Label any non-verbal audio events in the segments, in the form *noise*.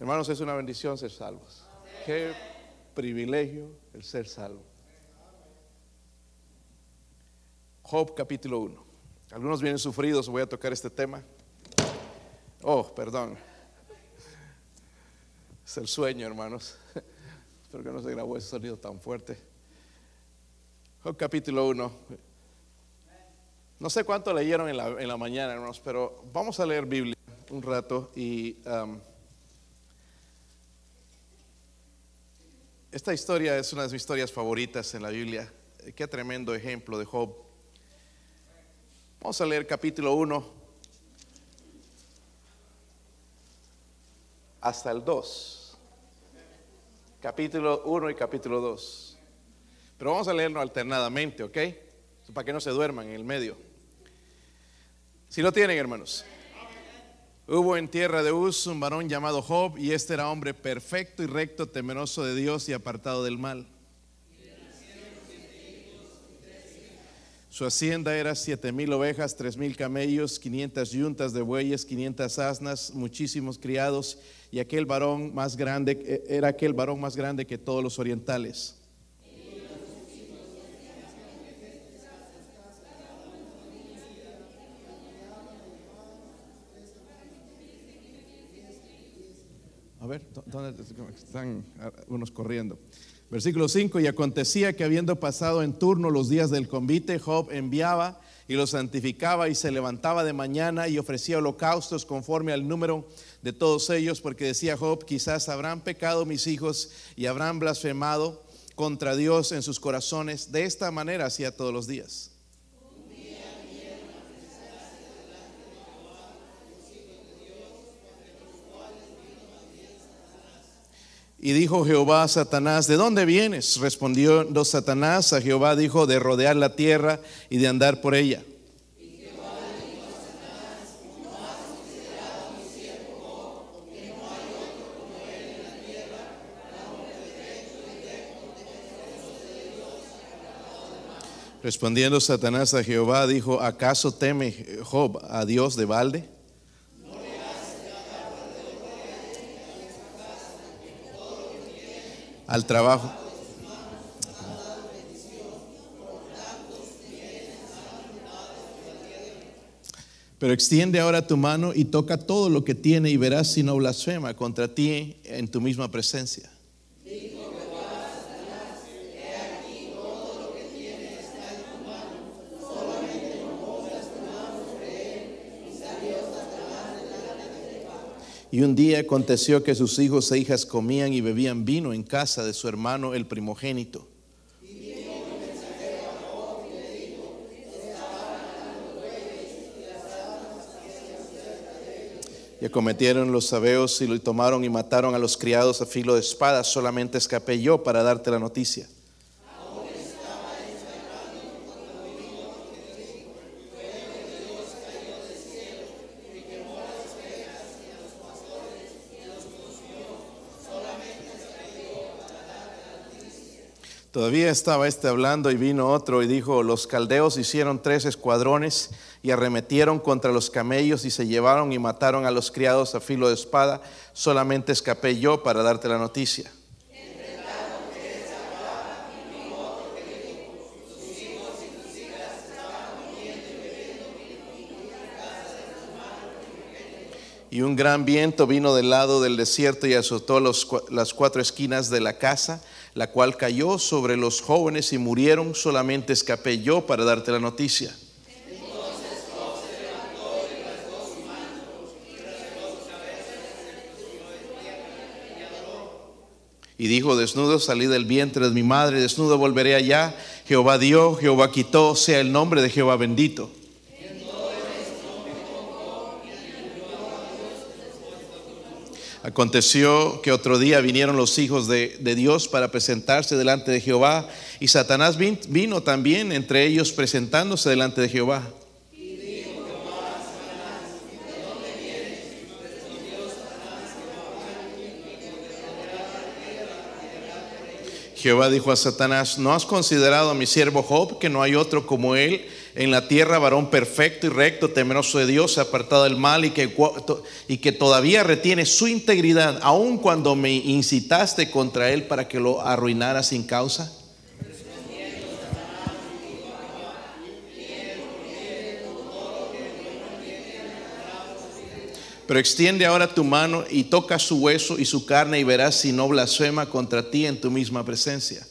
Hermanos, es una bendición ser salvos. Qué privilegio el ser salvo. Job capítulo 1. Algunos vienen sufridos, voy a tocar este tema. Oh, perdón. Es el sueño, hermanos. Espero que no se grabó ese sonido tan fuerte. Job capítulo 1. No sé cuánto leyeron en la, en la mañana, hermanos, pero vamos a leer Biblia un rato y um, esta historia es una de mis historias favoritas en la Biblia. Qué tremendo ejemplo de Job. Vamos a leer capítulo 1 hasta el 2. Capítulo 1 y capítulo 2. Pero vamos a leerlo alternadamente, ¿ok? Para que no se duerman en el medio. Si lo tienen, hermanos. Hubo en tierra de Uz un varón llamado Job, y este era hombre perfecto y recto, temeroso de Dios y apartado del mal. Su hacienda era siete mil ovejas, tres mil camellos, quinientas yuntas de bueyes, quinientas asnas, muchísimos criados, y aquel varón más grande era aquel varón más grande que todos los orientales. Ver, ¿dónde están unos corriendo? Versículo 5, y acontecía que habiendo pasado en turno los días del convite, Job enviaba y los santificaba y se levantaba de mañana y ofrecía holocaustos conforme al número de todos ellos, porque decía Job, quizás habrán pecado mis hijos y habrán blasfemado contra Dios en sus corazones. De esta manera hacía todos los días. Y dijo Jehová a Satanás, ¿de dónde vienes? Respondió Satanás a Jehová, dijo, de rodear la tierra y de andar por ella. Respondiendo Satanás a Jehová, dijo, ¿acaso teme Job a Dios de balde? Al trabajo. Pero extiende ahora tu mano y toca todo lo que tiene y verás si no blasfema contra ti en tu misma presencia. Y un día aconteció que sus hijos e hijas comían y bebían vino en casa de su hermano el primogénito. Y acometieron los sabeos y lo tomaron y mataron a los criados a filo de espada. Solamente escapé yo para darte la noticia. Todavía estaba este hablando y vino otro y dijo, los caldeos hicieron tres escuadrones y arremetieron contra los camellos y se llevaron y mataron a los criados a filo de espada. Solamente escapé yo para darte la noticia. Y un gran viento vino del lado del desierto y azotó las cuatro esquinas de la casa la cual cayó sobre los jóvenes y murieron, solamente escapé yo para darte la noticia. Y dijo, desnudo salí del vientre de mi madre, desnudo volveré allá. Jehová dio, Jehová quitó, sea el nombre de Jehová bendito. Aconteció que otro día vinieron los hijos de, Dios para presentarse delante de Jehová y Satanás vino también entre ellos presentándose delante de Jehová. Jehová dijo a Satanás, ¿no has considerado a mi siervo Job que no hay otro como él? En la tierra varón perfecto y recto, temeroso de Dios, apartado del mal y que, y que todavía retiene su integridad, aun cuando me incitaste contra él para que lo arruinara sin causa? Pero extiende ahora tu mano y toca su hueso y su carne y verás si no blasfema contra ti en tu misma presencia.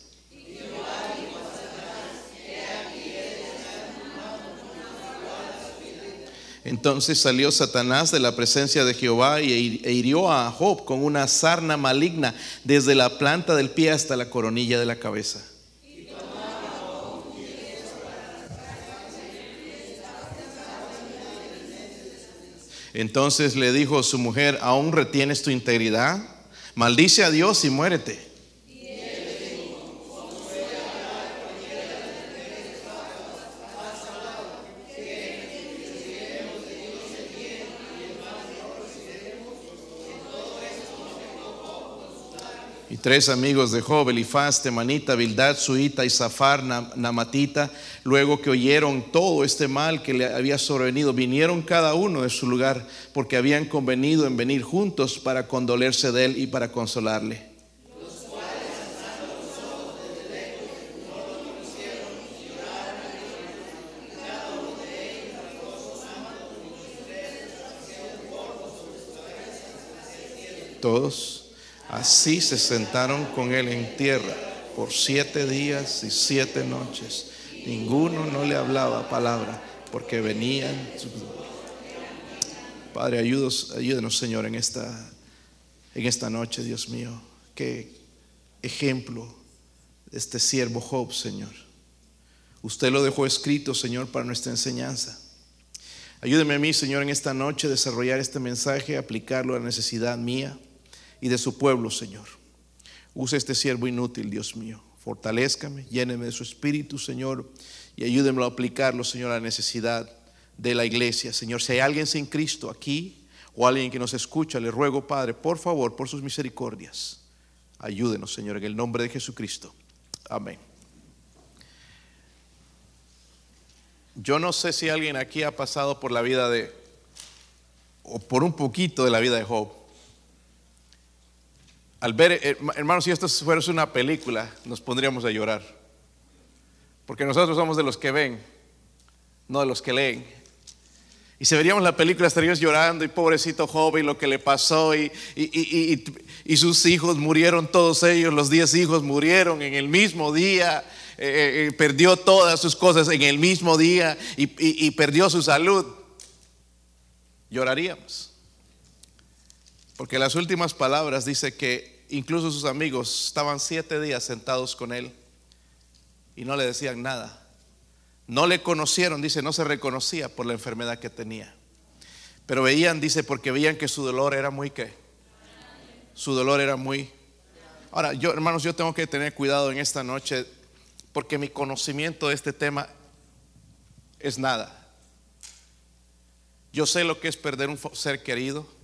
Entonces salió Satanás de la presencia de Jehová e hirió a Job con una sarna maligna desde la planta del pie hasta la coronilla de la cabeza. Entonces le dijo su mujer, ¿aún retienes tu integridad? Maldice a Dios y muérete. Tres amigos de Job, Elifaz, Temanita, Bildad, Suita y Zafar, Namatita, luego que oyeron todo este mal que le había sobrevenido, vinieron cada uno de su lugar porque habían convenido en venir juntos para condolerse de él y para consolarle. Todos Así se sentaron con él en tierra por siete días y siete noches. Ninguno no le hablaba palabra porque venían. Padre, ayúdenos Señor en esta, en esta noche, Dios mío. Qué ejemplo de este siervo Job, Señor. Usted lo dejó escrito, Señor, para nuestra enseñanza. Ayúdeme a mí, Señor, en esta noche desarrollar este mensaje, aplicarlo a la necesidad mía y de su pueblo, Señor. Use este siervo inútil, Dios mío. Fortalezcame, lléneme de su espíritu, Señor, y ayúdeme a aplicarlo, Señor, a la necesidad de la iglesia. Señor, si hay alguien sin Cristo aquí o alguien que nos escucha, le ruego, Padre, por favor, por sus misericordias, ayúdenos, Señor, en el nombre de Jesucristo. Amén. Yo no sé si alguien aquí ha pasado por la vida de, o por un poquito de la vida de Job. Al ver, eh, hermanos, si esto fuera una película, nos pondríamos a llorar. Porque nosotros somos de los que ven, no de los que leen. Y si veríamos la película estaríamos llorando y pobrecito joven lo que le pasó y, y, sus hijos murieron todos ellos, los diez hijos murieron en el mismo día, eh, eh, perdió todas sus cosas en el mismo día y perdió su salud. Lloraríamos. Porque las últimas palabras dice que incluso sus amigos estaban siete días sentados con él y no le decían nada. No le conocieron, dice, no se reconocía por la enfermedad que tenía. Pero veían, dice, porque veían que su dolor era muy qué. Su dolor era muy... Ahora, yo, hermanos, yo tengo que tener cuidado en esta noche porque mi conocimiento de este tema es nada. Yo sé lo que es perder un ser querido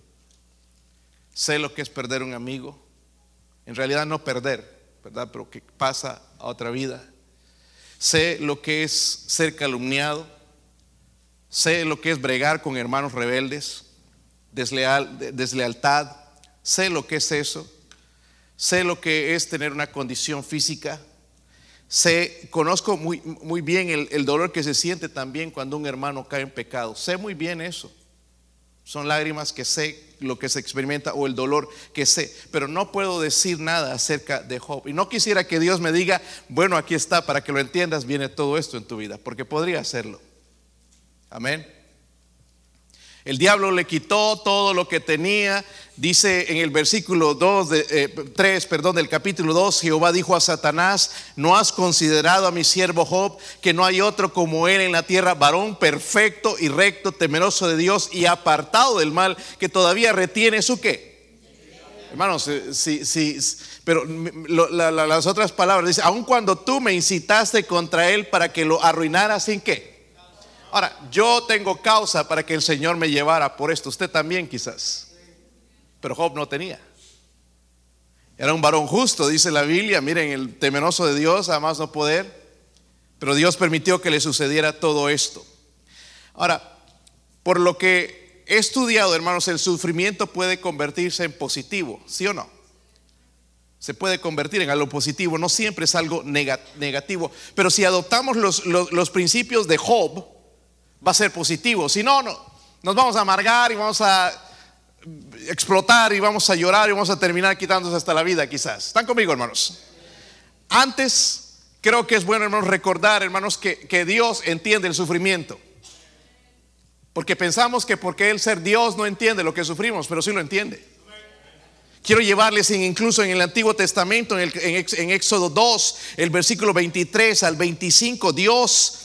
sé lo que es perder un amigo. En realidad no perder, ¿verdad? Pero que pasa a otra vida. Sé lo que es ser calumniado. Sé lo que es bregar con hermanos rebeldes, desleal, deslealtad. Sé lo que es eso. Sé lo que es tener una condición física. Sé, conozco muy, muy bien el, el dolor que se siente también cuando un hermano cae en pecado. Sé muy bien eso. Son lágrimas que sé lo que se experimenta o el dolor que sé, pero no puedo decir nada acerca de Job. Y no quisiera que Dios me diga, bueno, aquí está, para que lo entiendas, viene todo esto en tu vida, porque podría hacerlo. Amén. El diablo le quitó todo lo que tenía. Dice en el versículo 2 de, 3, eh, perdón, del capítulo 2, Jehová dijo a Satanás, ¿no has considerado a mi siervo Job que no hay otro como él en la tierra, varón perfecto y recto, temeroso de Dios y apartado del mal, que todavía retiene su qué? Hermanos, sí, sí, pero las otras palabras dice, aun cuando tú me incitaste contra él para que lo arruinara sin qué? Ahora, yo tengo causa para que el Señor me llevara por esto. Usted también quizás. Pero Job no tenía. Era un varón justo, dice la Biblia. Miren, el temeroso de Dios, además no poder. pero Dios permitió que le sucediera todo esto. Ahora, por lo que he estudiado, hermanos, el sufrimiento puede convertirse en positivo, ¿sí o no? Se puede convertir en algo positivo, no siempre es algo negativo, pero si adoptamos los, los principios de Job, va a ser positivo, si no, no, nos vamos a amargar y vamos a explotar y vamos a llorar y vamos a terminar quitándose hasta la vida quizás. ¿Están conmigo, hermanos? Antes, creo que es bueno, hermanos, recordar, hermanos, que, que Dios entiende el sufrimiento. Porque pensamos que porque Él ser Dios no entiende lo que sufrimos, pero sí lo entiende. Quiero llevarles incluso en el Antiguo Testamento, en, en, Éxodo 2, el versículo 23 al 25, Dios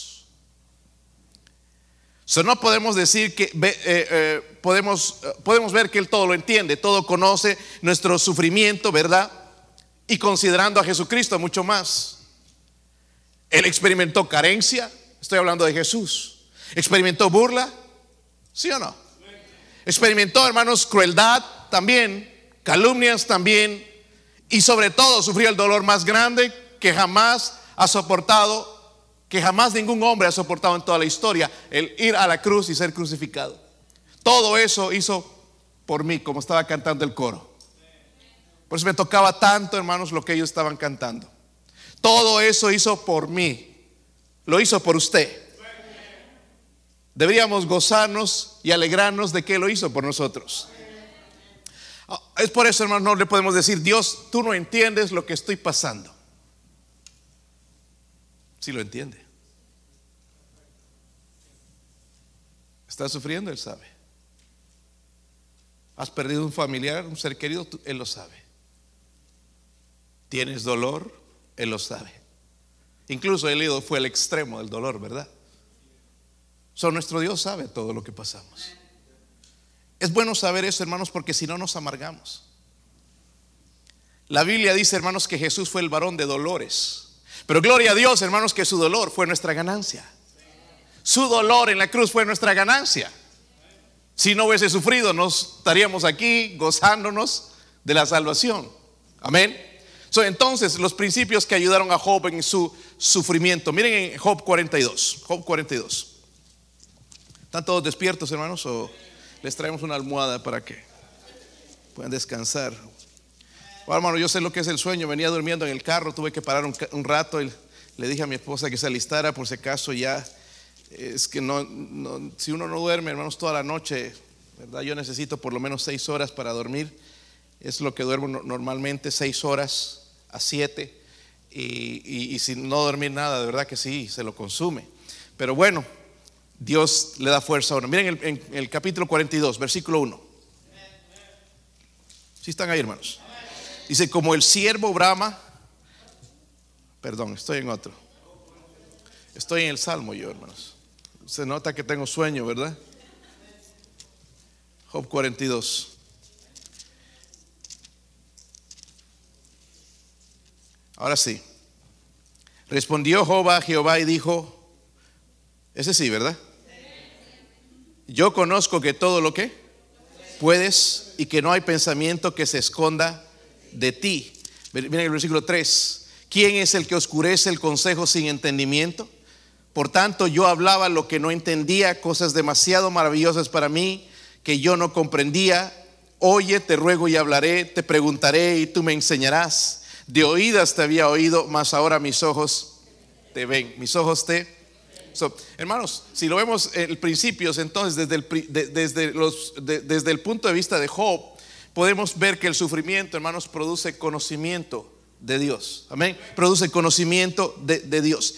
no podemos decir que eh, eh, podemos, eh, podemos ver que Él todo lo entiende, todo conoce nuestro sufrimiento, ¿verdad? Y considerando a Jesucristo mucho más. Él experimentó carencia, estoy hablando de Jesús. Experimentó burla, ¿sí o no? Experimentó, hermanos, crueldad también, calumnias también, y sobre todo sufrió el dolor más grande que jamás ha soportado que jamás ningún hombre ha soportado en toda la historia, el ir a la cruz y ser crucificado. Todo eso hizo por mí, como estaba cantando el coro. Por eso me tocaba tanto, hermanos, lo que ellos estaban cantando. Todo eso hizo por mí. Lo hizo por usted. Deberíamos gozarnos y alegrarnos de que lo hizo por nosotros. Es por eso, hermanos, no le podemos decir, Dios, tú no entiendes lo que estoy pasando. Si lo entiende. ¿Estás sufriendo? Él sabe. ¿Has perdido un familiar, un ser querido? Él lo sabe. ¿Tienes dolor? Él lo sabe. Incluso el ido fue el extremo del dolor, ¿verdad? Solo nuestro Dios sabe todo lo que pasamos. Es bueno saber eso, hermanos, porque si no nos amargamos. La Biblia dice, hermanos, que Jesús fue el varón de dolores. Pero gloria a Dios, hermanos, que su dolor fue nuestra ganancia. Su dolor en la cruz fue nuestra ganancia. Si no hubiese sufrido, no estaríamos aquí gozándonos de la salvación. Amén. entonces, los principios que ayudaron a Job en su sufrimiento. Miren en Job 42. Job 42. ¿Están todos despiertos, hermanos? ¿O les traemos una almohada para que puedan descansar? Bueno, hermano, yo sé lo que es el sueño. Venía durmiendo en el carro, tuve que parar un, rato y le dije a mi esposa que se alistara por si acaso ya. Es que no, si uno no duerme, hermanos, toda la noche, ¿verdad? Yo necesito por lo menos seis horas para dormir. Es lo que duermo normalmente, seis horas a siete. Y, y, si no dormir nada, de verdad que sí, se lo consume. Pero bueno, Dios le da fuerza a uno. Miren el, en el capítulo 42, versículo 1. Si están ahí, hermanos. Dice, como el siervo brama, perdón, estoy en otro. Estoy en el Salmo yo, hermanos. Se nota que tengo sueño, ¿verdad? Job 42. Ahora sí. Respondió Job a Jehová y dijo, ese sí, ¿verdad? Yo conozco que todo lo que puedes y que no hay pensamiento que se esconda de ti. Miren el versículo 3. ¿Quién es el que oscurece el consejo sin entendimiento? Por tanto, yo hablaba lo que no entendía, cosas demasiado maravillosas para mí que yo no comprendía. Oye, te ruego y hablaré, te preguntaré y tú me enseñarás. De oídas te había oído, mas ahora mis ojos te ven. Mis ojos te... hermanos, si lo vemos en principios, entonces desde el, desde, los, desde el punto de vista de Job, podemos ver que el sufrimiento, hermanos, produce conocimiento de Dios. Amén. Produce conocimiento de, Dios.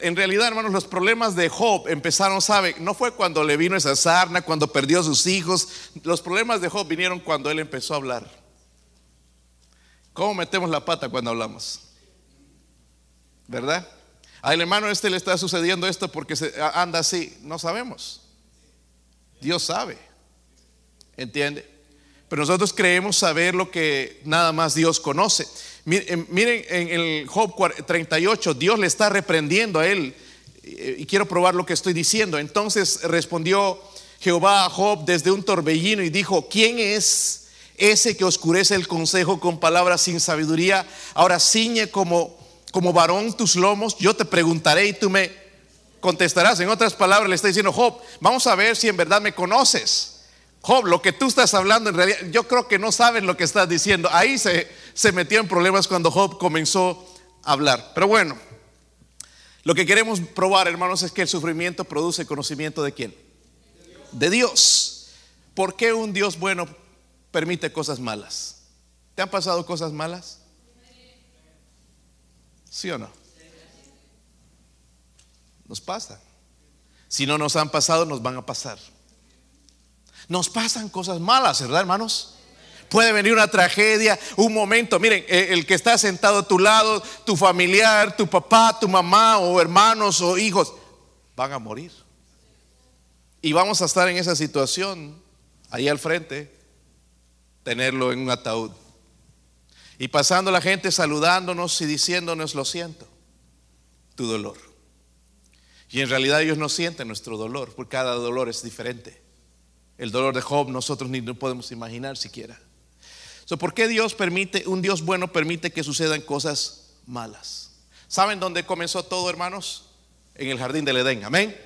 en realidad, hermanos, los problemas de Job empezaron, ¿sabe? No fue cuando le vino esa sarna, cuando perdió a sus hijos. Los problemas de Job vinieron cuando él empezó a hablar. ¿Cómo metemos la pata cuando hablamos? ¿Verdad? Al hermano este le está sucediendo esto porque anda así. No sabemos. Dios sabe. ¿Entiende? Pero nosotros creemos saber lo que nada más Dios conoce. Miren, miren en el Job 38, Dios le está reprendiendo a él. Y quiero probar lo que estoy diciendo. Entonces respondió Jehová a Job desde un torbellino y dijo, ¿quién es ese que oscurece el consejo con palabras sin sabiduría? Ahora ciñe como, como varón tus lomos. Yo te preguntaré y tú me contestarás. En otras palabras, le está diciendo, Job, vamos a ver si en verdad me conoces. Job, lo que tú estás hablando en realidad, yo creo que no sabes lo que estás diciendo. Ahí se, se metió en problemas cuando Job comenzó a hablar. Pero bueno, lo que queremos probar, hermanos, es que el sufrimiento produce conocimiento de quién? De Dios. ¿Por qué un Dios bueno permite cosas malas? ¿Te han pasado cosas malas? ¿Sí o no? Nos pasa. Si no nos han pasado, nos van a pasar. Nos pasan cosas malas, ¿verdad, hermanos? Puede venir una tragedia, un momento. Miren, eh, el que está sentado a tu lado, tu familiar, tu papá, tu mamá o hermanos o hijos, van a morir. Y vamos a estar en esa situación, ahí al frente, tenerlo en un ataúd. Y pasando la gente saludándonos y diciéndonos, lo siento, tu dolor. Y en realidad ellos no sienten nuestro dolor, porque cada dolor es diferente. El dolor de Job nosotros ni no podemos imaginar siquiera. ¿Por qué Dios permite, un Dios bueno permite que sucedan cosas malas? ¿Saben dónde comenzó todo, hermanos? En el jardín del Edén. Amén.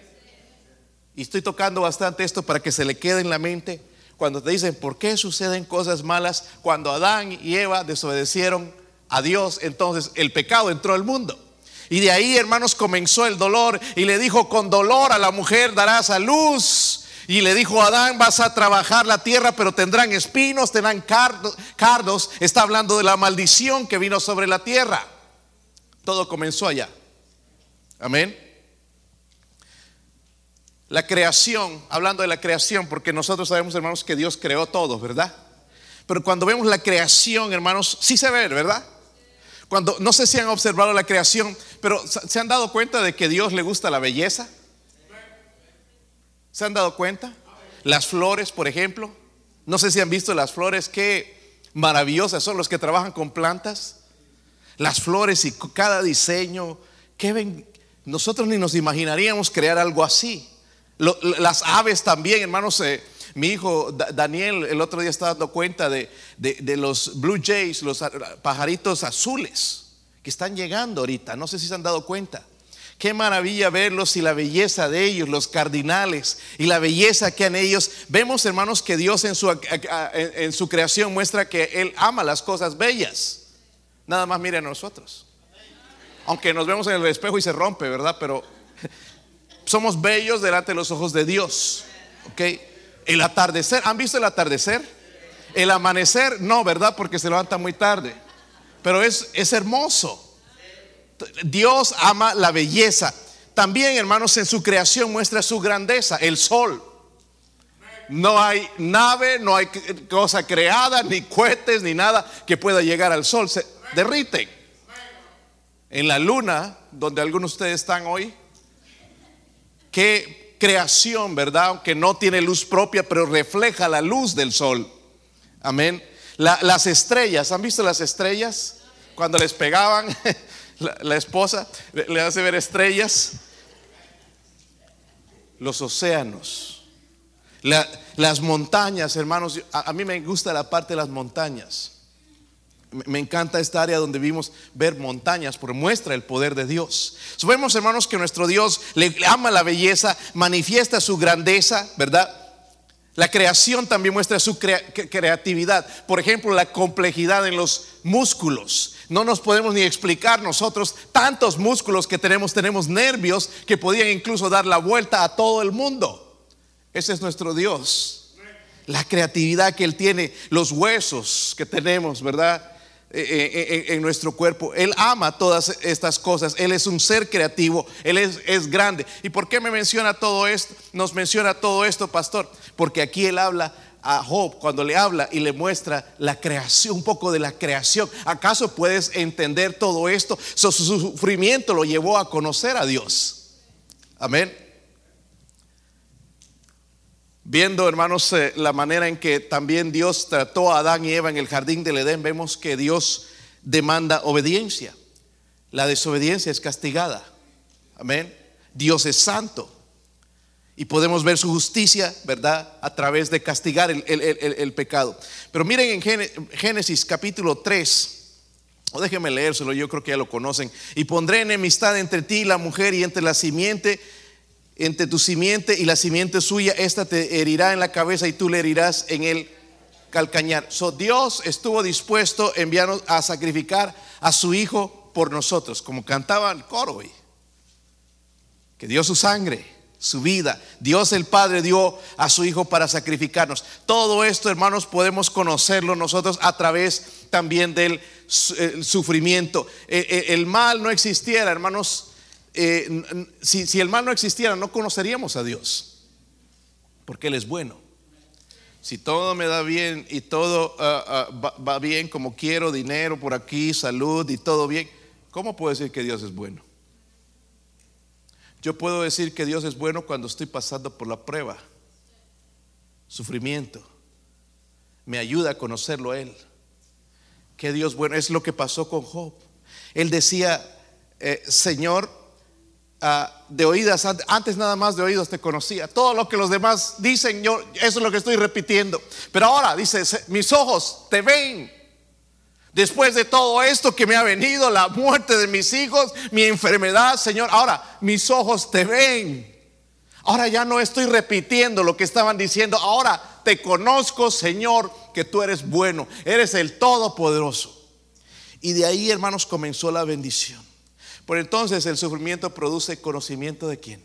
Y estoy tocando bastante esto para que se le quede en la mente cuando te dicen, ¿por qué suceden cosas malas? Cuando Adán y Eva desobedecieron a Dios, entonces el pecado entró al mundo. Y de ahí, hermanos, comenzó el dolor y le dijo, con dolor a la mujer darás a luz y le dijo a Adán, vas a trabajar la tierra, pero tendrán espinos, tendrán cardos. Está hablando de la maldición que vino sobre la tierra. Todo comenzó allá. Amén. La creación, hablando de la creación, porque nosotros sabemos, hermanos, que Dios creó todo, ¿verdad? Pero cuando vemos la creación, hermanos, sí se ve, ¿verdad? Cuando no sé si han observado la creación, pero se han dado cuenta de que Dios le gusta la belleza. ¿Se han dado cuenta? Las flores, por ejemplo. No sé si han visto las flores, qué maravillosas son los que trabajan con plantas. Las flores y cada diseño. Que ven, nosotros ni nos imaginaríamos crear algo así. las aves también, hermanos. Eh, mi hijo Daniel el otro día estaba dando cuenta de, de, los blue jays, los pajaritos azules que están llegando ahorita. No sé si se han dado cuenta. Qué maravilla verlos y la belleza de ellos, los cardinales y la belleza que han ellos. Vemos, hermanos, que Dios en su, en su creación muestra que Él ama las cosas bellas. Nada más mire a nosotros. Aunque nos vemos en el espejo y se rompe, ¿verdad? Pero *laughs* somos bellos delante de los ojos de Dios. ¿Ok? El atardecer, ¿han visto el atardecer? El amanecer, no, ¿verdad? Porque se levanta muy tarde. Pero es, es hermoso. Dios ama la belleza. También, hermanos, en su creación muestra su grandeza, el sol. No hay nave, no hay cosa creada, ni cohetes, ni nada que pueda llegar al sol. Se derriten. En la luna, donde algunos de ustedes están hoy, qué creación, ¿verdad? Aunque no tiene luz propia, pero refleja la luz del sol. Amén. las estrellas, ¿han visto las estrellas? Cuando les pegaban *laughs* la, esposa le hace ver estrellas, los océanos, las montañas, hermanos. A, mí me gusta la parte de las montañas. Me encanta esta área donde vimos ver montañas, porque muestra el poder de Dios. Sabemos, hermanos, que nuestro Dios le ama la belleza, manifiesta su grandeza, ¿verdad? La creación también muestra su creatividad. Por ejemplo, la complejidad en los músculos. No nos podemos ni explicar nosotros tantos músculos que tenemos. Tenemos nervios que podían incluso dar la vuelta a todo el mundo. Ese es nuestro Dios. La creatividad que Él tiene, los huesos que tenemos, ¿verdad? Eh, eh, eh, en, nuestro cuerpo. Él ama todas estas cosas. Él es un ser creativo. Él es, es, grande. ¿Y por qué me menciona todo esto? Nos menciona todo esto, pastor. Porque aquí Él habla a Job cuando le habla y le muestra la creación, un poco de la creación. ¿Acaso puedes entender todo esto? su sufrimiento lo llevó a conocer a Dios. Amén. Viendo, hermanos, eh, la manera en que también Dios trató a Adán y Eva en el jardín del Edén, vemos que Dios demanda obediencia. La desobediencia es castigada. Amén. Dios es santo. Y podemos ver su justicia, ¿verdad? A través de castigar el, pecado. Pero miren en Génesis capítulo 3, o déjenme leérselo, yo creo que ya lo conocen. Y pondré enemistad entre ti y la mujer y entre la simiente, entre tu simiente y la simiente suya. Esta te herirá en la cabeza y tú le herirás en el calcañar. So, Dios estuvo dispuesto a enviarnos a sacrificar a su hijo por nosotros, como cantaba el coro hoy. Que dio su sangre su vida. Dios el Padre dio a su Hijo para sacrificarnos. Todo esto, hermanos, podemos conocerlo nosotros a través también del sufrimiento. Eh, eh, el mal no existiera, hermanos. Eh, si, el mal no existiera, no conoceríamos a Dios. Porque Él es bueno. Si todo me da bien y todo ah, ah, va bien como quiero, dinero por aquí, salud y todo bien, ¿cómo puedo decir que Dios es bueno? Yo puedo decir que Dios es bueno cuando estoy pasando por la prueba, sufrimiento. Me ayuda a conocerlo Él. Que Dios bueno, es lo que pasó con Job. Él decía, eh, Señor, ah, de oídas, antes nada más de oídos te conocía. Todo lo que los demás dicen, yo, eso es lo que estoy repitiendo. Pero ahora dice, mis ojos te ven. Después de todo esto que me ha venido, la muerte de mis hijos, mi enfermedad, Señor, ahora mis ojos te ven. Ahora ya no estoy repitiendo lo que estaban diciendo. Ahora te conozco, Señor, que tú eres bueno. Eres el Todopoderoso. Y de ahí, hermanos, comenzó la bendición. Por entonces el sufrimiento produce conocimiento de quién?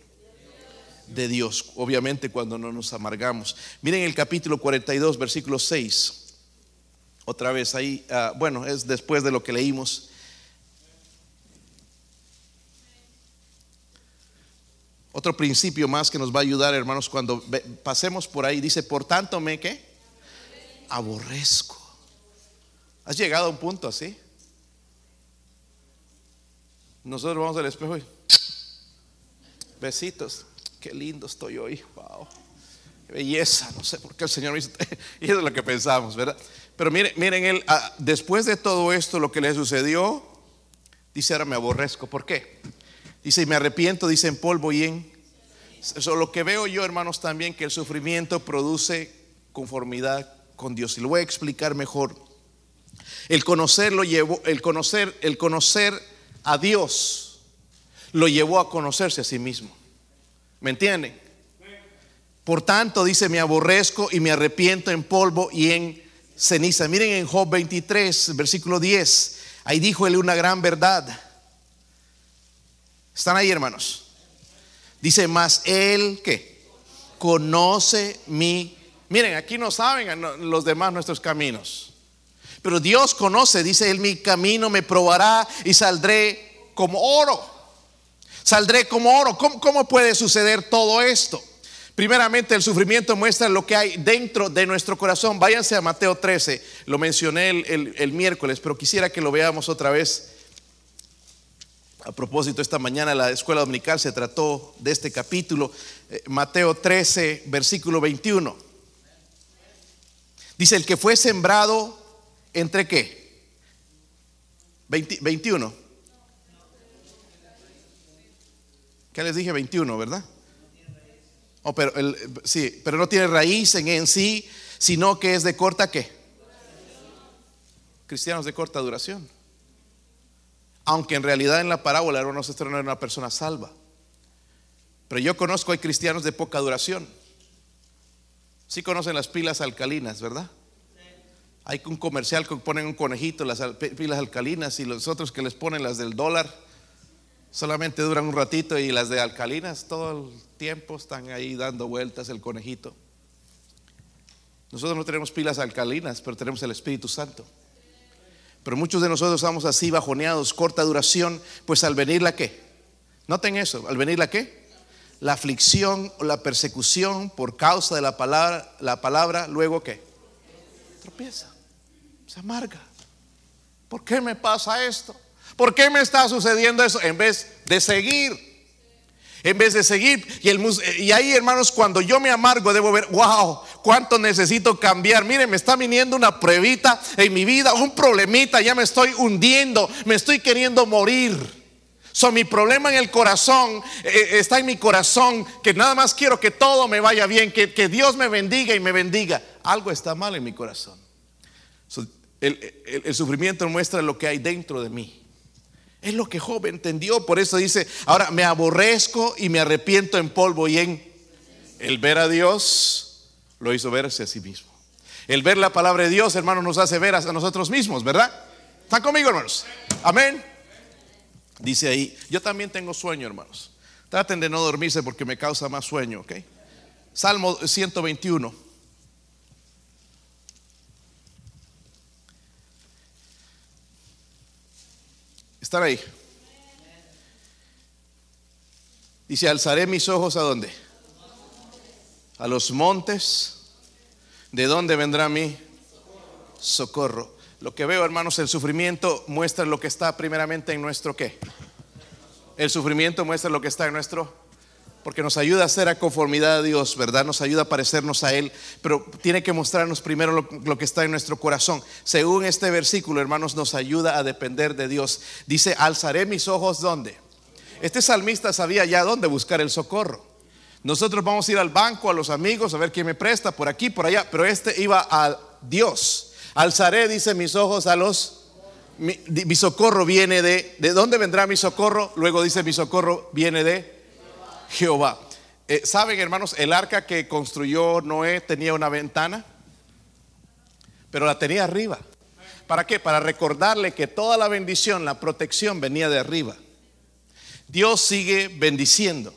De Dios. Obviamente cuando no nos amargamos. Miren el capítulo 42, versículo 6. Otra vez ahí, ah, bueno, es después de lo que leímos. Otro principio más que nos va a ayudar, hermanos, cuando pasemos por ahí, dice, por tanto me que aborrezco. ¿Has llegado a un punto así? Nosotros vamos al espejo y besitos, qué lindo estoy hoy, wow, qué belleza, no sé por qué el Señor me hizo, *laughs* y eso es lo que pensamos, ¿verdad? Pero miren, miren él, ah, después de todo esto, lo que le sucedió, dice, ahora me aborrezco. ¿Por qué? Dice, y me arrepiento, dice, en polvo y en... Eso, lo que veo yo, hermanos, también, que el sufrimiento produce conformidad con Dios. Y lo voy a explicar mejor. El conocer lo llevó, el conocer, el conocer a Dios lo llevó a conocerse a sí mismo. ¿Me entienden? Por tanto, dice, me aborrezco y me arrepiento en polvo y en ceniza. Miren en Job 23, versículo 10. Ahí dijo él una gran verdad. ¿Están ahí, hermanos? Dice, más él que conoce mi... Miren, aquí no saben los demás nuestros caminos. Pero Dios conoce, dice él, mi camino me probará y saldré como oro. Saldré como oro. ¿Cómo, puede suceder todo esto? Primeramente, el sufrimiento muestra lo que hay dentro de nuestro corazón. Váyanse a Mateo 13, lo mencioné el, miércoles, pero quisiera que lo veamos otra vez. A propósito, esta mañana la escuela dominical se trató de este capítulo, eh, Mateo 13, versículo 21. Dice, el que fue sembrado entre qué? 21. ¿Qué les dije? 21, ¿verdad? Oh, pero sí, pero no tiene raíz en, en sí, sino que es de corta qué? Cristianos de corta duración. Aunque en realidad en la parábola hermanos esto no era una persona salva. Pero yo conozco hay cristianos de poca duración. Sí conocen las pilas alcalinas, ¿verdad? Hay un comercial que ponen un conejito, las pilas alcalinas, y los otros que les ponen las del dólar solamente duran un ratito y las de alcalinas todo el tiempo están ahí dando vueltas el conejito. Nosotros no tenemos pilas alcalinas, pero tenemos el Espíritu Santo. Pero muchos de nosotros estamos así bajoneados, corta duración, pues al venir la qué? Noten eso, al venir la qué? La aflicción o la persecución por causa de la palabra, la palabra, luego qué? Tropieza, se amarga. ¿Por qué me pasa esto? ¿Por qué me está sucediendo eso? En vez de seguir. En vez de seguir, y, el, y ahí hermanos, cuando yo me amargo, debo ver, wow, cuánto necesito cambiar. Miren, me está viniendo una pruebita en mi vida, un problemita, ya me estoy hundiendo, me estoy queriendo morir. So, mi problema en el corazón eh, está en mi corazón, que nada más quiero que todo me vaya bien, que, Dios me bendiga y me bendiga. Algo está mal en mi corazón. El, sufrimiento muestra lo que hay dentro de mí. Es lo que Job entendió, por eso dice, ahora me aborrezco y me arrepiento en polvo y en el ver a Dios lo hizo verse a sí mismo. El ver la palabra de Dios, hermanos, nos hace ver a nosotros mismos, ¿verdad? ¿Están conmigo, hermanos? Amén. Dice ahí, yo también tengo sueño, hermanos. Traten de no dormirse porque me causa más sueño, ¿ok? Salmo 121. ¿Están ahí? Dice, alzaré mis ojos a dónde? A los montes. ¿De dónde vendrá mi socorro? Lo que veo, hermanos, el sufrimiento muestra lo que está primeramente en nuestro qué. El sufrimiento muestra lo que está en nuestro, porque nos ayuda a ser a conformidad a Dios, ¿verdad? Nos ayuda a parecernos a Él, pero tiene que mostrarnos primero lo, que está en nuestro corazón. Según este versículo, hermanos, nos ayuda a depender de Dios. Dice, alzaré mis ojos ¿dónde? Este salmista sabía ya dónde buscar el socorro. Nosotros vamos a ir al banco, a los amigos, a ver quién me presta, por aquí, por allá, pero este iba a Dios. Alzaré, dice, mis ojos a los... Mi, socorro viene de... ¿De dónde vendrá mi socorro? Luego dice, mi socorro viene de Jehová. Eh, ¿Saben, hermanos? El arca que construyó Noé tenía una ventana, pero la tenía arriba. ¿Para qué? Para recordarle que toda la bendición, la protección venía de arriba. Dios sigue bendiciendo.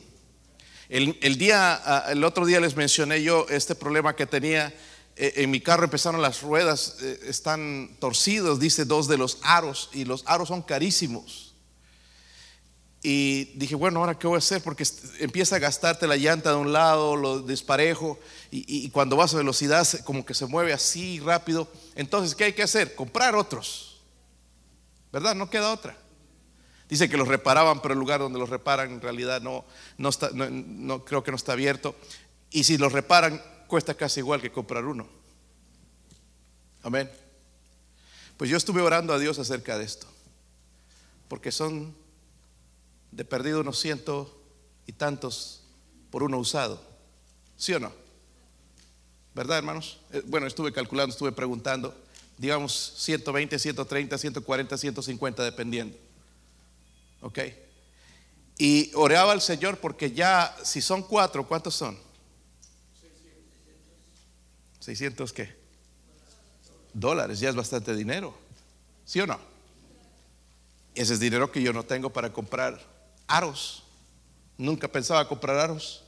El, el, día, el otro día les mencioné yo este problema que tenía eh, en mi carro empezaron las ruedas, eh, están torcidos, dice dos de los aros, y los aros son carísimos. Y dije, bueno, ahora qué voy a hacer, porque empieza a gastarte la llanta de un lado, lo disparejo, y, cuando vas a velocidad como que se mueve así rápido. Entonces, ¿qué hay que hacer? Comprar otros. ¿Verdad? No queda otra. Dice que los reparaban, pero el lugar donde los reparan en realidad no, no, está, no creo que no está abierto. Y si los reparan, cuesta casi igual que comprar uno. Amén. Pues yo estuve orando a Dios acerca de esto, porque son de perdido unos ciento y tantos por uno usado. ¿Sí o no? ¿Verdad, hermanos? Eh, bueno, estuve calculando, estuve preguntando, digamos 120, 130, 140, 150, dependiendo. ¿Ok? Y oraba al Señor porque ya, si son cuatro, ¿cuántos son? 600 qué? Dólares, ya es bastante dinero. ¿Sí o no? Ese es dinero que yo no tengo para comprar aros. Nunca pensaba comprar aros.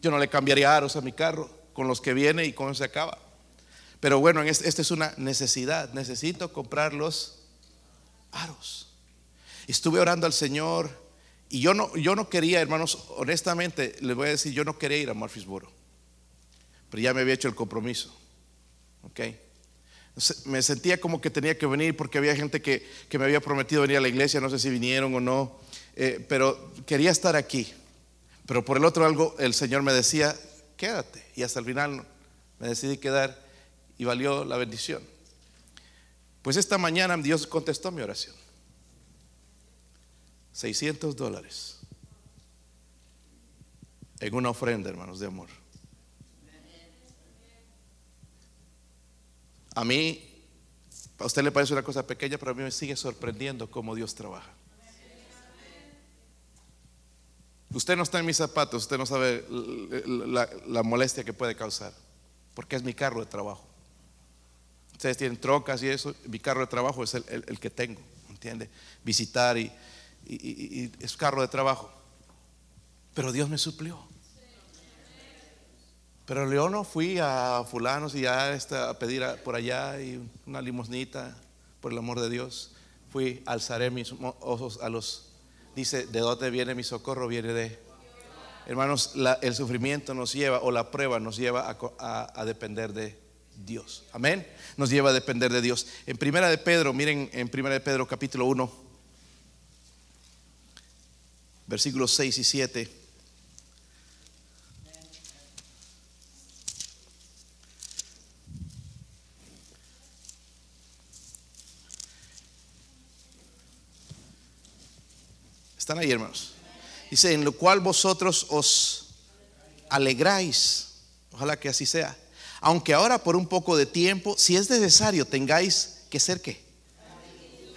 Yo no le cambiaría aros a mi carro con los que viene y con eso se acaba. Pero bueno, esta es una necesidad. Necesito comprar los aros. Estuve orando al Señor y yo no, yo no quería, hermanos, honestamente, les voy a decir, yo no quería ir a Murfreesboro pero ya me había hecho el compromiso. ¿Ok? Me sentía como que tenía que venir porque había gente que, me había prometido venir a la iglesia, no sé si vinieron o no, eh, pero quería estar aquí. Pero por el otro algo, el Señor me decía, quédate. Y hasta el final me decidí quedar y valió la bendición. Pues esta mañana Dios contestó mi oración. 600 dólares en una ofrenda, hermanos, de amor. A mí, a usted le parece una cosa pequeña, pero a mí me sigue sorprendiendo cómo Dios trabaja. Usted no está en mis zapatos, usted no sabe la, molestia que puede causar, porque es mi carro de trabajo. Ustedes tienen trocas y eso, mi carro de trabajo es el, que tengo, ¿entiende? Visitar y, es carro de trabajo. Pero Dios me suplió. Pero yo no fui a fulanos y ya a pedir por allá y una limosnita, por el amor de Dios. Fui, alzaré mis ojos a los... Dice, ¿de dónde viene mi socorro? Viene de... Hermanos, el sufrimiento nos lleva, o la prueba nos lleva a, depender de Dios. Amén. Nos lleva a depender de Dios. En Primera de Pedro, miren en Primera de Pedro capítulo 1, versículos 6 y 7. Ahí, hermanos? Dice, en lo cual vosotros os alegráis. Ojalá que así sea. Aunque ahora por un poco de tiempo, si es necesario, tengáis que ser qué?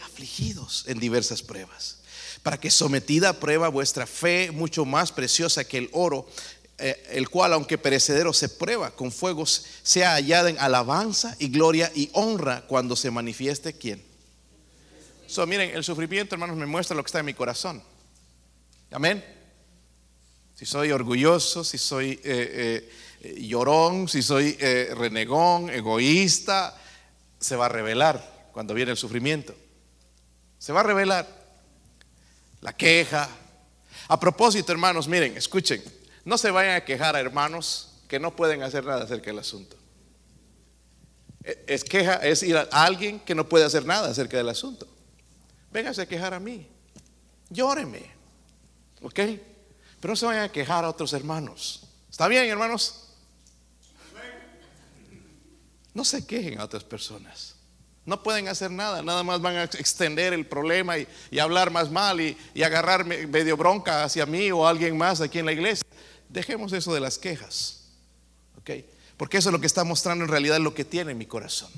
Afligidos en diversas pruebas. Para que sometida a prueba vuestra fe, mucho más preciosa que el oro, eh, el cual aunque perecedero se prueba con fuegos, sea hallada en alabanza y gloria y honra cuando se manifieste quién. So, miren, el sufrimiento, hermanos, me muestra lo que está en mi corazón. Amén. Si soy orgulloso, si soy eh, eh, llorón, si soy renegón, egoísta, se va a revelar cuando viene el sufrimiento. Se va a revelar la queja. A propósito, hermanos, miren, escuchen, no se vayan a quejar a hermanos que no pueden hacer nada acerca del asunto. E, es queja, es ir a alguien que no puede hacer nada acerca del asunto. Véngase a quejar a mí. Llóreme. ¿Ok? Pero no se vayan a quejar a otros hermanos. ¿Está bien, hermanos? No se quejen a otras personas. No pueden hacer nada, nada más van a extender el problema y, hablar más mal y, y medio bronca hacia mí o alguien más aquí en la iglesia. Dejemos eso de las quejas, ¿ok? Porque eso es lo que está mostrando en realidad lo que tiene mi corazón.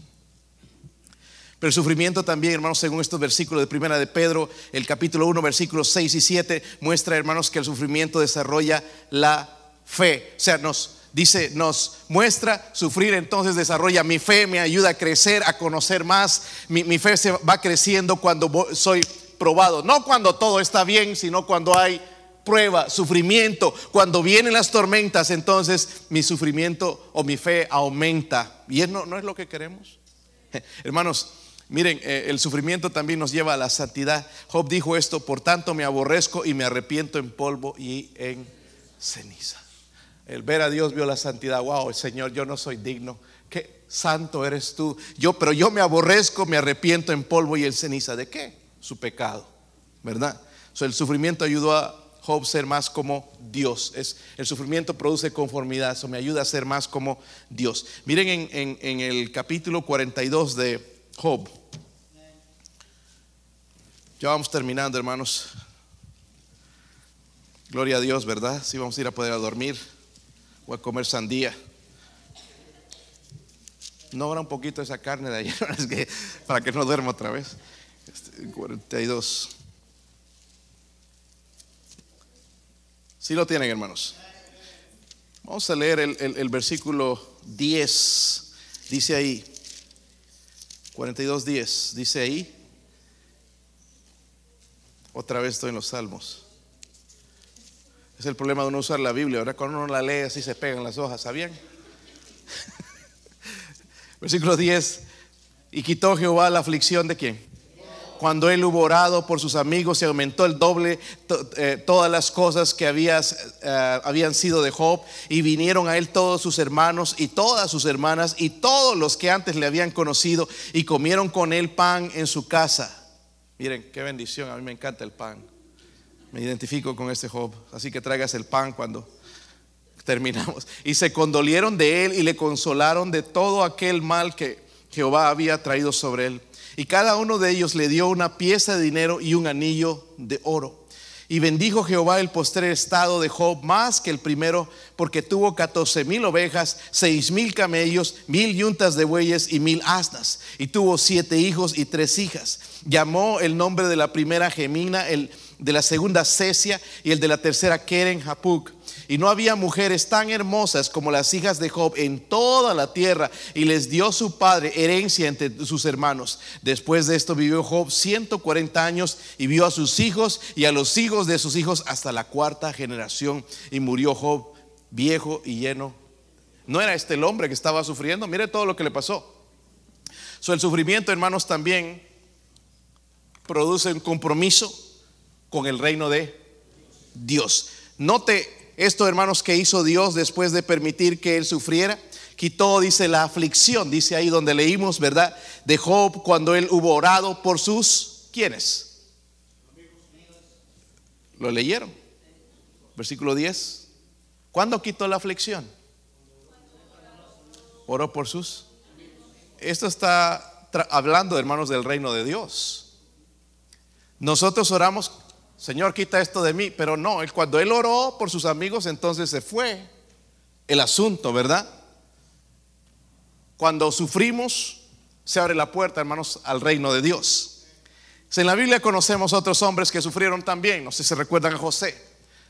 Pero el sufrimiento también, hermanos, según estos versículos de primera de Pedro, el capítulo 1, versículos 6 y 7, muestra, hermanos, que el sufrimiento desarrolla la fe. O sea, nos dice, nos muestra sufrir, entonces desarrolla mi fe, me ayuda a crecer, a conocer más. Mi, mi fe se va creciendo cuando soy probado. No cuando todo está bien, sino cuando hay prueba, sufrimiento, cuando vienen las tormentas, entonces mi sufrimiento o mi fe aumenta. Y no, no es lo que queremos. *laughs* Hermanos, miren, eh, el sufrimiento también nos lleva a la santidad. Job dijo esto, por tanto me aborrezco y me arrepiento en polvo y en ceniza. El ver a Dios vio la santidad. Wow, Señor, yo no soy digno. Qué santo eres tú. Yo, pero yo me aborrezco, me arrepiento en polvo y en ceniza. ¿De qué? Su pecado, ¿verdad? el sufrimiento ayudó a Job ser más como Dios. Es, el sufrimiento produce conformidad, eso me ayuda a ser más como Dios. Miren en, el capítulo 42 de Job. Ya vamos terminando, hermanos. Gloria a Dios, ¿verdad? Si vamos a ir a poder a dormir o a comer sandía. No habrá un poquito de esa carne de ayer *laughs* para que no duerma otra vez. 42. Este, Si lo tienen, hermanos. Vamos a leer el, versículo 10. Dice ahí, 42, 10. Dice ahí. Otra vez estoy en los salmos. Es el problema de no usar la Biblia. Ahora cuando uno la lee así se pegan las hojas, ¿sabían? *laughs* Versículo 10. Y quitó Jehová la aflicción de quién? cuando él hubo orado por sus amigos, se aumentó el doble eh, todas las cosas que eh, habían sido de Job, y vinieron a él todos sus hermanos y todas sus hermanas y todos los que antes le habían conocido, y comieron con él pan en su casa. Miren, qué bendición, a mí me encanta el pan. Me identifico con este Job, así que traigas el pan cuando terminamos. Y se condolieron de él y le consolaron de todo aquel mal que Jehová había traído sobre él y cada uno de ellos le dio una pieza de dinero y un anillo de oro. Y bendijo Jehová el postre estado de Job más que el primero, porque tuvo catorce mil ovejas, seis mil camellos, mil yuntas de bueyes y mil asnas. Y tuvo siete hijos y tres hijas. Llamó el nombre de la primera Gemina, el de la segunda Cesia y el de la tercera Keren Hapuk y no había mujeres tan hermosas como las hijas de Job en toda la tierra. Y les dio su padre herencia entre sus hermanos. Después de esto vivió Job 140 años y vio a sus hijos y a los hijos de sus hijos hasta la cuarta generación. Y murió Job viejo y lleno. No era este el hombre que estaba sufriendo. Mire todo lo que le pasó. So, el sufrimiento, hermanos, también produce un compromiso con el reino de Dios. Note esto, hermanos, que hizo Dios después de permitir que él sufriera, quitó, dice, la aflicción, dice ahí donde leímos, ¿verdad? De Job cuando él hubo orado por sus, ¿quiénes? ¿Lo leyeron? Versículo 10. ¿Cuándo quitó la aflicción? Oró por sus. Esto está hablando, hermanos, del reino de Dios. Nosotros oramos Señor, quita esto de mí. Pero no, cuando él oró por sus amigos, entonces se fue el asunto, ¿verdad? Cuando sufrimos, se abre la puerta, hermanos, al reino de Dios. En la Biblia conocemos otros hombres que sufrieron también. No sé si se recuerdan a José.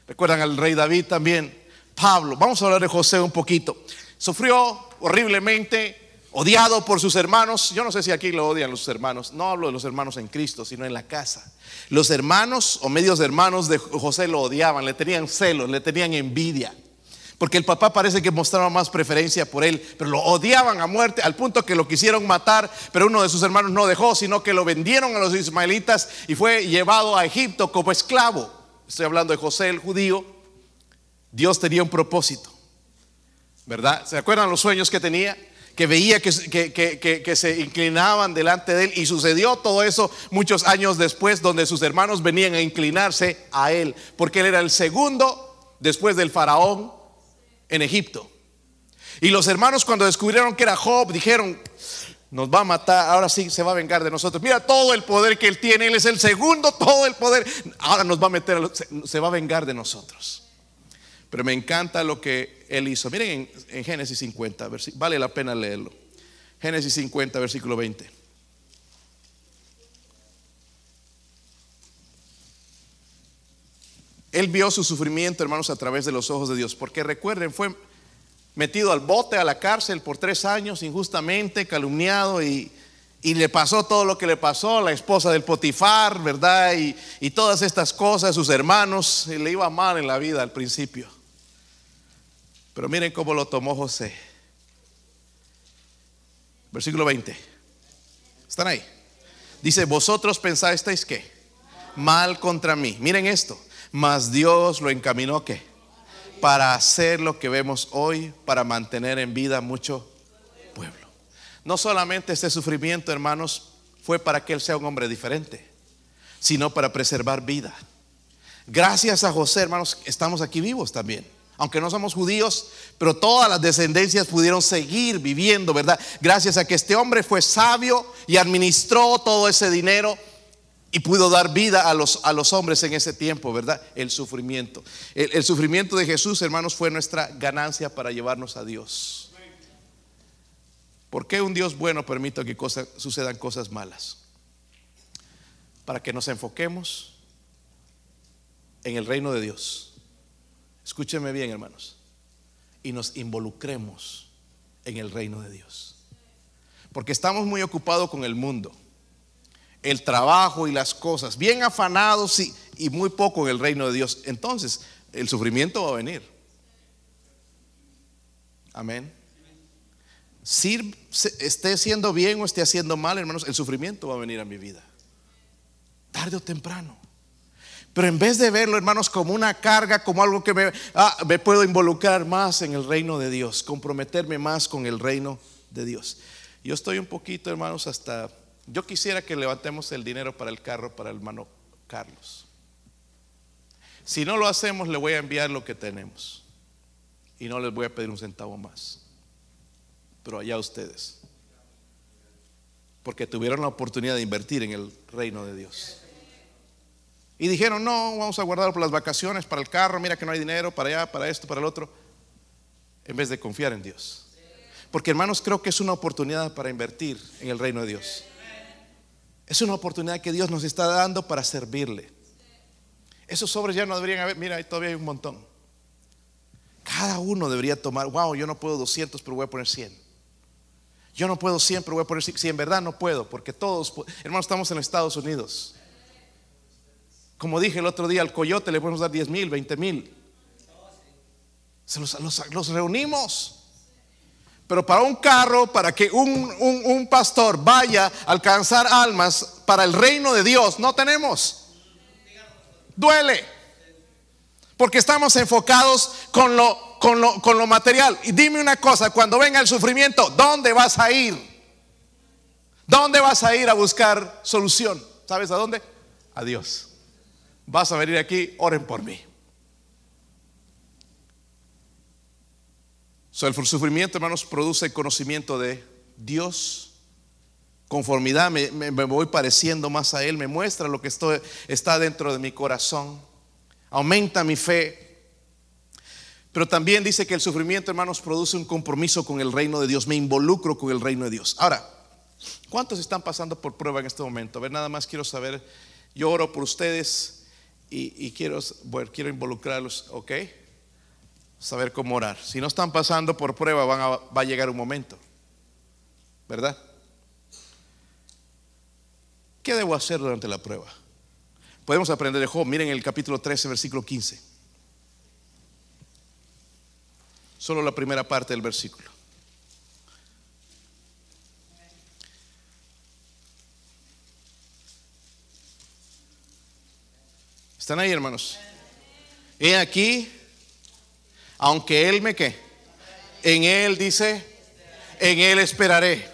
Recuerdan al rey David también. Pablo. Vamos a hablar de José un poquito. Sufrió horriblemente, odiado por sus hermanos. Yo no sé si aquí lo odian los hermanos. No hablo de los hermanos en Cristo, sino en la casa. Los hermanos o medios hermanos de José lo odiaban, le tenían celos, le tenían envidia. Porque el papá parece que mostraba más preferencia por él, pero lo odiaban a muerte al punto que lo quisieron matar, pero uno de sus hermanos no dejó, sino que lo vendieron a los ismaelitas y fue llevado a Egipto como esclavo. Estoy hablando de José el judío. Dios tenía un propósito, ¿verdad? ¿Se acuerdan los sueños que tenía? Que veía que, que, se inclinaban delante de él y sucedió todo eso muchos años después donde sus hermanos venían a inclinarse a él, porque él era el segundo después del faraón en Egipto. Y los hermanos cuando descubrieron que era Job dijeron, nos va a matar, ahora sí se va a vengar de nosotros. Mira todo el poder que él tiene, él es el segundo, todo el poder, ahora nos va a meter, se va a vengar de nosotros. Pero me encanta lo que él hizo. Miren en, Génesis 50, vale la pena leerlo. Génesis 50, versículo 20. Él vio su sufrimiento, hermanos, a través de los ojos de Dios. Porque recuerden, fue metido al bote, a la cárcel por tres años, injustamente, calumniado y, le pasó todo lo que le pasó, la esposa del Potifar, ¿verdad? Y, y todas estas cosas, sus hermanos, le iba mal en la vida al principio. Pero miren cómo lo tomó José. Versículo 20. ¿Están ahí? Dice, vosotros pensáis que mal contra mí. Miren esto. Mas Dios lo encaminó que para hacer lo que vemos hoy, para mantener en vida mucho pueblo. No solamente este sufrimiento, hermanos, fue para que él sea un hombre diferente, sino para preservar vida. Gracias a José, hermanos, estamos aquí vivos también aunque no somos judíos, pero todas las descendencias pudieron seguir viviendo, ¿verdad? Gracias a que este hombre fue sabio y administró todo ese dinero y pudo dar vida a los, a los hombres en ese tiempo, ¿verdad? El sufrimiento. El, sufrimiento de Jesús, hermanos, fue nuestra ganancia para llevarnos a Dios. ¿Por qué un Dios bueno permite que sucedan cosas malas? Para que nos enfoquemos en el reino de Dios Escúcheme bien, hermanos. Y nos involucremos en el reino de Dios. Porque estamos muy ocupados con el mundo, el trabajo y las cosas, bien afanados y, y muy poco en el reino de Dios. Entonces, el sufrimiento va a venir. Amén. Si esté haciendo bien o esté haciendo mal, hermanos, el sufrimiento va a venir a mi vida. Tarde o temprano. Pero en vez de verlo, hermanos, como una carga, como algo que me, ah, me puedo involucrar más en el reino de Dios, comprometerme más con el reino de Dios. Yo estoy un poquito, hermanos, hasta... Yo quisiera que levantemos el dinero para el carro para el hermano Carlos. Si no lo hacemos, le voy a enviar lo que tenemos. Y no les voy a pedir un centavo más. Pero allá ustedes. Porque tuvieron la oportunidad de invertir en el reino de Dios. Y dijeron, no, vamos a guardar por las vacaciones, para el carro, mira que no hay dinero, para allá, para esto, para el otro, en vez de confiar en Dios. Porque hermanos, creo que es una oportunidad para invertir en el reino de Dios. Es una oportunidad que Dios nos está dando para servirle. Esos sobres ya no deberían haber, mira, todavía hay un montón. Cada uno debería tomar, wow, yo no puedo 200, pero voy a poner 100. Yo no puedo 100, pero voy a poner 100. Si en verdad no puedo, porque todos, hermanos, estamos en Estados Unidos. Como dije el otro día, al coyote le podemos dar 10 mil, 20 mil. los, reunimos. Pero para un carro, para que un, un, pastor vaya a alcanzar almas para el reino de Dios, no tenemos. Duele. Porque estamos enfocados con lo, con lo, con lo material. Y dime una cosa, cuando venga el sufrimiento, ¿dónde vas a ir? ¿Dónde vas a ir a buscar solución? ¿Sabes a dónde? A Dios vas a venir aquí, oren por mí. el sufrimiento, hermanos, produce conocimiento de Dios conformidad, me, voy pareciendo más a Él, me muestra lo que está dentro de mi corazón, aumenta mi fe. Pero también dice que el sufrimiento, hermanos, produce un compromiso con el reino de Dios, me involucro con el reino de Dios. Ahora, ¿cuántos están pasando por prueba en este momento? A ver, nada más quiero saber, yo oro por ustedes y, quiero, quiero involucrarlos, ¿ok? Saber cómo orar. Si no están pasando por prueba, va a llegar un momento, ¿verdad? ¿Qué debo hacer durante la prueba? Podemos aprender de Job. Miren el capítulo 13, versículo 15. Solo la primera parte del versículo. ¿Están ahí, hermanos? He aquí, aunque Él me que, en Él dice, en Él esperaré.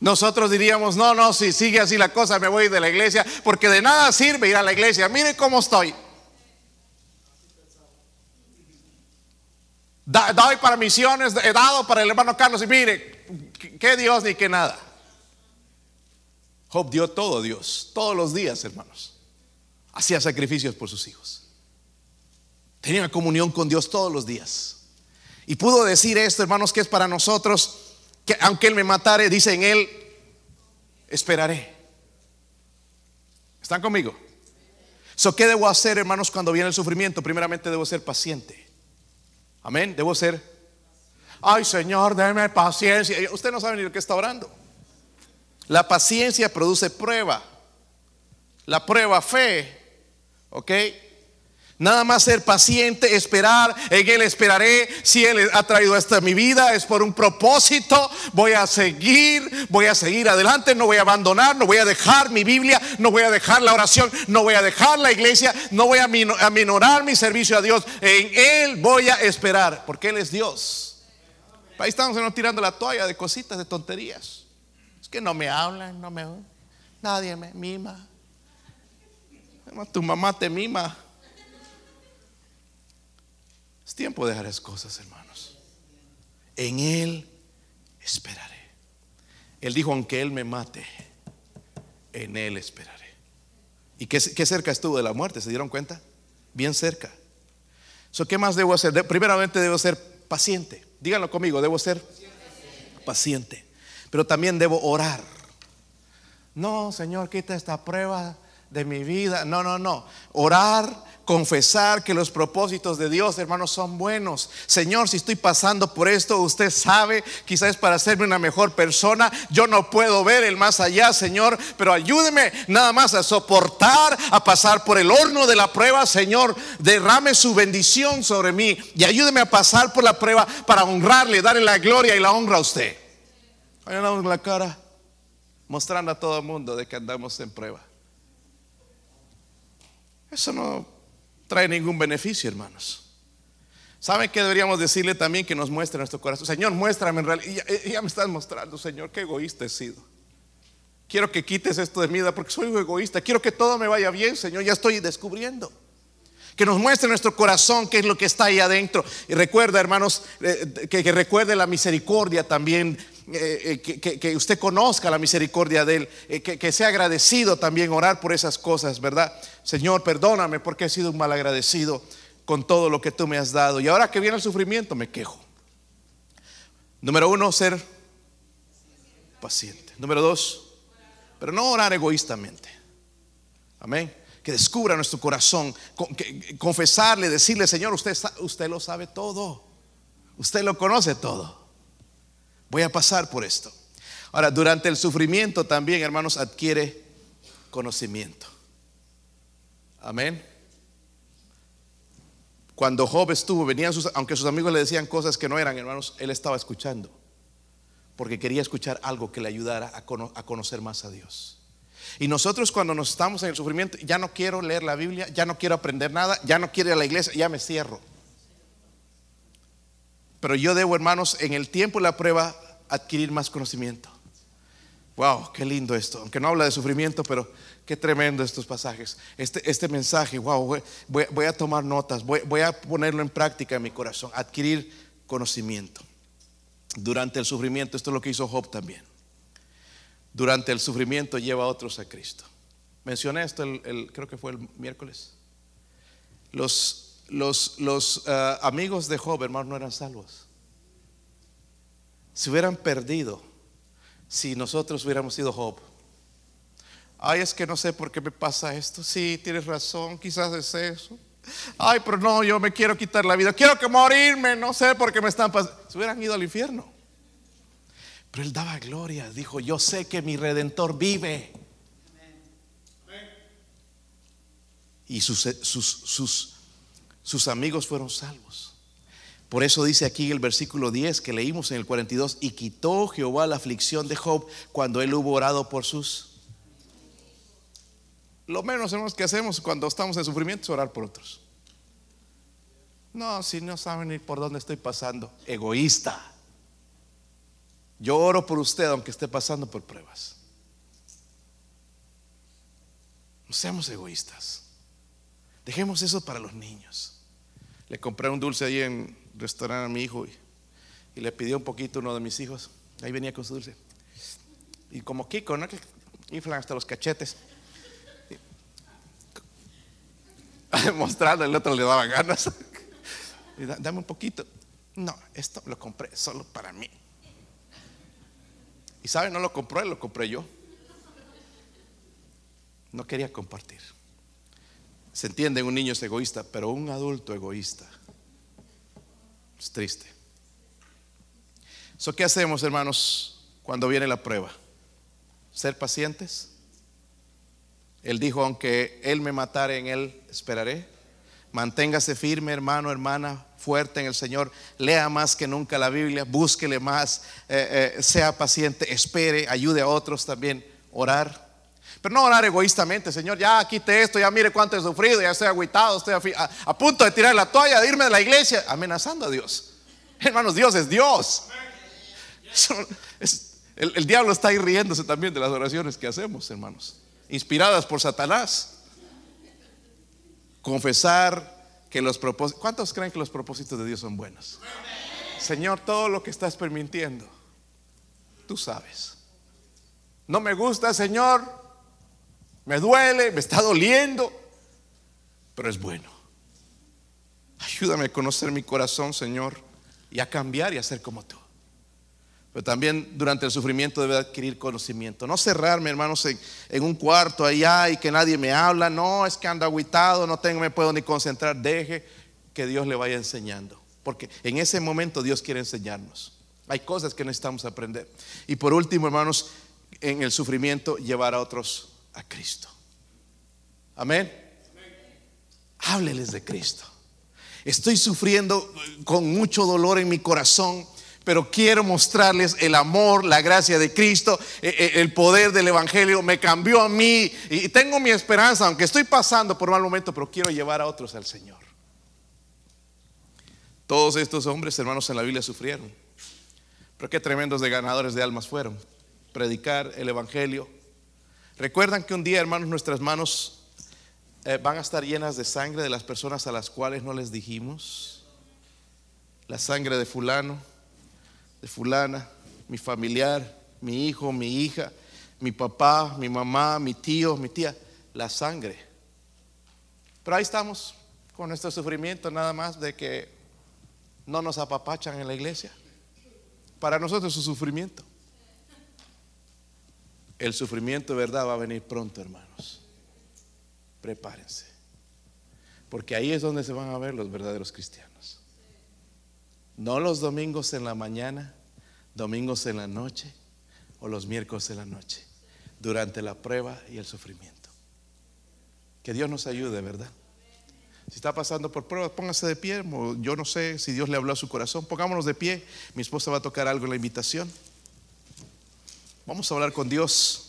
Nosotros diríamos, no, no, si sigue así la cosa, me voy de la iglesia, porque de nada sirve ir a la iglesia. Mire cómo estoy. Doy para misiones, he dado para el hermano Carlos y mire, que- Dios ni que nada. Job dio todo Dios, todos los días, hermanos. Hacía sacrificios por sus hijos. Tenía comunión con Dios todos los días. Y pudo decir esto, hermanos, que es para nosotros, que aunque Él me matare, dice en Él, esperaré. ¿Están conmigo? So, ¿Qué debo hacer, hermanos, cuando viene el sufrimiento? Primeramente debo ser paciente. Amén. Debo ser. Ay, Señor, déme paciencia. Usted no sabe ni lo que está orando. La paciencia produce prueba. La prueba fe. ¿Ok? Nada más ser paciente, esperar, en Él esperaré. Si Él ha traído esto a mi vida, es por un propósito. Voy a seguir, voy a seguir adelante, no voy a abandonar, no voy a dejar mi Biblia, no voy a dejar la oración, no voy a dejar la iglesia, no voy a mino- a minorar mi servicio a Dios. En Él voy a esperar, porque Él es Dios. Ahí estamos hermano, tirando la toalla de cositas, de tonterías. Es que no me hablan, no me. Nadie me mima. Tu mamá te mima. Es tiempo de dejar esas cosas, hermanos. En Él esperaré. Él dijo, aunque Él me mate, en Él esperaré. ¿Y qué, qué cerca estuvo de la muerte? ¿Se dieron cuenta? Bien cerca. So, ¿Qué más debo hacer? De- primeramente debo ser paciente. Díganlo conmigo, debo ser paciente. Pero también debo orar. No, Señor, quita esta prueba de mi vida. No, no, no. Orar, confesar que los propósitos de Dios, hermanos, son buenos. Señor, si estoy pasando por esto, usted sabe, quizás para hacerme una mejor persona. Yo no puedo ver el más allá, Señor, pero ayúdeme nada más a soportar, a pasar por el horno de la prueba, Señor. Derrame su bendición sobre mí y ayúdeme a pasar por la prueba para honrarle, darle la gloria y la honra a usted. Vayan la cara mostrando a todo el mundo de que andamos en prueba. Eso no trae ningún beneficio, hermanos. ¿Saben qué deberíamos decirle también que nos muestre nuestro corazón? Señor, muéstrame en realidad. Y Ya, me estás mostrando, Señor, qué egoísta he sido. Quiero que quites esto de mi vida porque soy un egoísta. Quiero que todo me vaya bien, Señor. Ya estoy descubriendo. Que nos muestre nuestro corazón qué es lo que está ahí adentro. Y recuerda, hermanos, eh, que recuerde la misericordia también. Eh, eh, que, usted conozca la misericordia de Él. eh, que, que sea agradecido también, orar por esas cosas, ¿verdad? Señor, perdóname porque he sido un mal agradecido con todo lo que tú me has dado. Y ahora que viene el sufrimiento, me quejo. Número uno, ser paciente. Número dos, pero no orar egoístamente. Amén. Que descubra nuestro corazón, confesarle, decirle, Señor, usted, usted lo sabe todo. Usted lo conoce todo. Voy a pasar por esto. Ahora, durante el sufrimiento también, hermanos, adquiere conocimiento. Amén. Cuando Job estuvo, venían sus, aunque sus amigos le decían cosas que no eran, hermanos, él estaba escuchando. Porque quería escuchar algo que le ayudara a, cono- a conocer más a Dios. Y nosotros cuando nos estamos en el sufrimiento, ya no quiero leer la Biblia, ya no quiero aprender nada, ya no quiero ir a la iglesia, ya me cierro. Pero yo debo, hermanos, en el tiempo de la prueba, adquirir más conocimiento. Wow, qué lindo esto. Aunque no habla de sufrimiento, pero qué tremendo estos pasajes. Este, este mensaje, wow, voy, a tomar notas, voy, voy a ponerlo en práctica en mi corazón, adquirir conocimiento. Durante el sufrimiento, esto es lo que hizo Job también. durante el sufrimiento lleva a otros a Cristo. Mencioné esto, el, creo que fue el miércoles. Los, los, los eh, amigos de Job, hermano, no eran salvos. Se hubieran perdido si nosotros hubiéramos sido Job. Ay, es que no sé por qué me pasa esto. Sí, tienes razón, quizás es eso. Ay, pero no, yo me quiero quitar la vida. Quiero que morirme, no sé por qué me están pasando. Se hubieran ido al infierno. Pero él daba gloria. Dijo, yo sé que mi redentor vive. Y sus, sus, sus, sus amigos fueron salvos. Por eso dice aquí el versículo 10 que leímos en el 42, y quitó Jehová la aflicción de Job cuando él hubo orado por sus lo menos que hacemos cuando estamos en sufrimiento es orar por otros. No, si no saben ni por dónde estoy pasando, egoísta. Yo oro por usted aunque esté pasando por pruebas. No seamos egoístas. Dejemos eso para los niños. Le compré un dulce ahí en el restaurante a mi hijo y, le pidió un poquito uno de mis hijos. Ahí venía con su dulce. Y como Kiko, ¿no? Que inflan hasta los cachetes. *laughs* mostrando, el otro le daba ganas. *laughs* Dame un poquito. No, esto lo compré solo para mí. Y sabe, no lo compró él, lo compré yo. No quería compartir. Se entiende, un niño es egoísta, pero un adulto egoísta es triste. ¿So qué hacemos, hermanos, cuando viene la prueba? Ser pacientes él dijo, aunque Él me matara, en Él esperaré. Manténgase firme, hermano, hermana, fuerte en el Señor. Lea más que nunca la Biblia, búsquele más, eh, eh, sea paciente, espere, ayude a otros también, orar. Pero no orar egoístamente, Señor, ya quite esto, ya mire cuánto he sufrido, ya estoy agüitado, estoy a, punto de tirar la toalla, de irme de la iglesia, amenazando a Dios. *laughs* Hermanos, Dios es Dios. el, el diablo está ahí riéndose también de las oraciones que hacemos, hermanos inspiradas por Satanás. Confesar que los propósitos, ¿cuántos creen que los propósitos de Dios son buenos? Señor, todo lo que estás permitiendo, tú sabes. No me gusta, Señor, me duele, me está doliendo, pero es bueno. Ayúdame a conocer mi corazón, Señor, y a cambiar y a ser como tú. Pero también durante el sufrimiento debe adquirir conocimiento. No cerrarme, hermanos, en, un cuarto allá y que nadie me habla. No, es que ando aguitado, no tengo, me puedo ni concentrar. Deje que Dios le vaya enseñando. Porque en ese momento Dios quiere enseñarnos. Hay cosas que necesitamos aprender. Y por último, hermanos, en el sufrimiento llevar a otros a Cristo. Amén. Hábleles de Cristo. Estoy sufriendo con mucho dolor en mi corazón pero quiero mostrarles el amor, la gracia de Cristo, eh, eh, el poder del Evangelio. Me cambió a mí y tengo mi esperanza, aunque estoy pasando por mal momento, pero quiero llevar a otros al Señor. Todos estos hombres, hermanos, en la Biblia sufrieron. Pero qué tremendos de ganadores de almas fueron. Predicar el Evangelio. Recuerdan que un día, hermanos, nuestras manos eh, van a estar llenas de sangre de las personas a las cuales no les dijimos. La sangre de fulano, de fulana, mi familiar, mi hijo, mi hija, mi papá, mi mamá, mi tío, mi tía, la sangre. Pero ahí estamos con nuestro sufrimiento nada más de que no nos apapachan en la iglesia. Para nosotros es un sufrimiento. El sufrimiento de verdad va a venir pronto, hermanos. Prepárense. Porque ahí es donde se van a ver los verdaderos cristianos. No los domingos en la mañana, domingos en la noche o los miércoles en la noche, durante la prueba y el sufrimiento. Que Dios nos ayude, ¿verdad? Si está pasando por pruebas, póngase de pie. Yo no sé si Dios le habló a su corazón. Pongámonos de pie. Mi esposa va a tocar algo en la invitación. Vamos a hablar con Dios.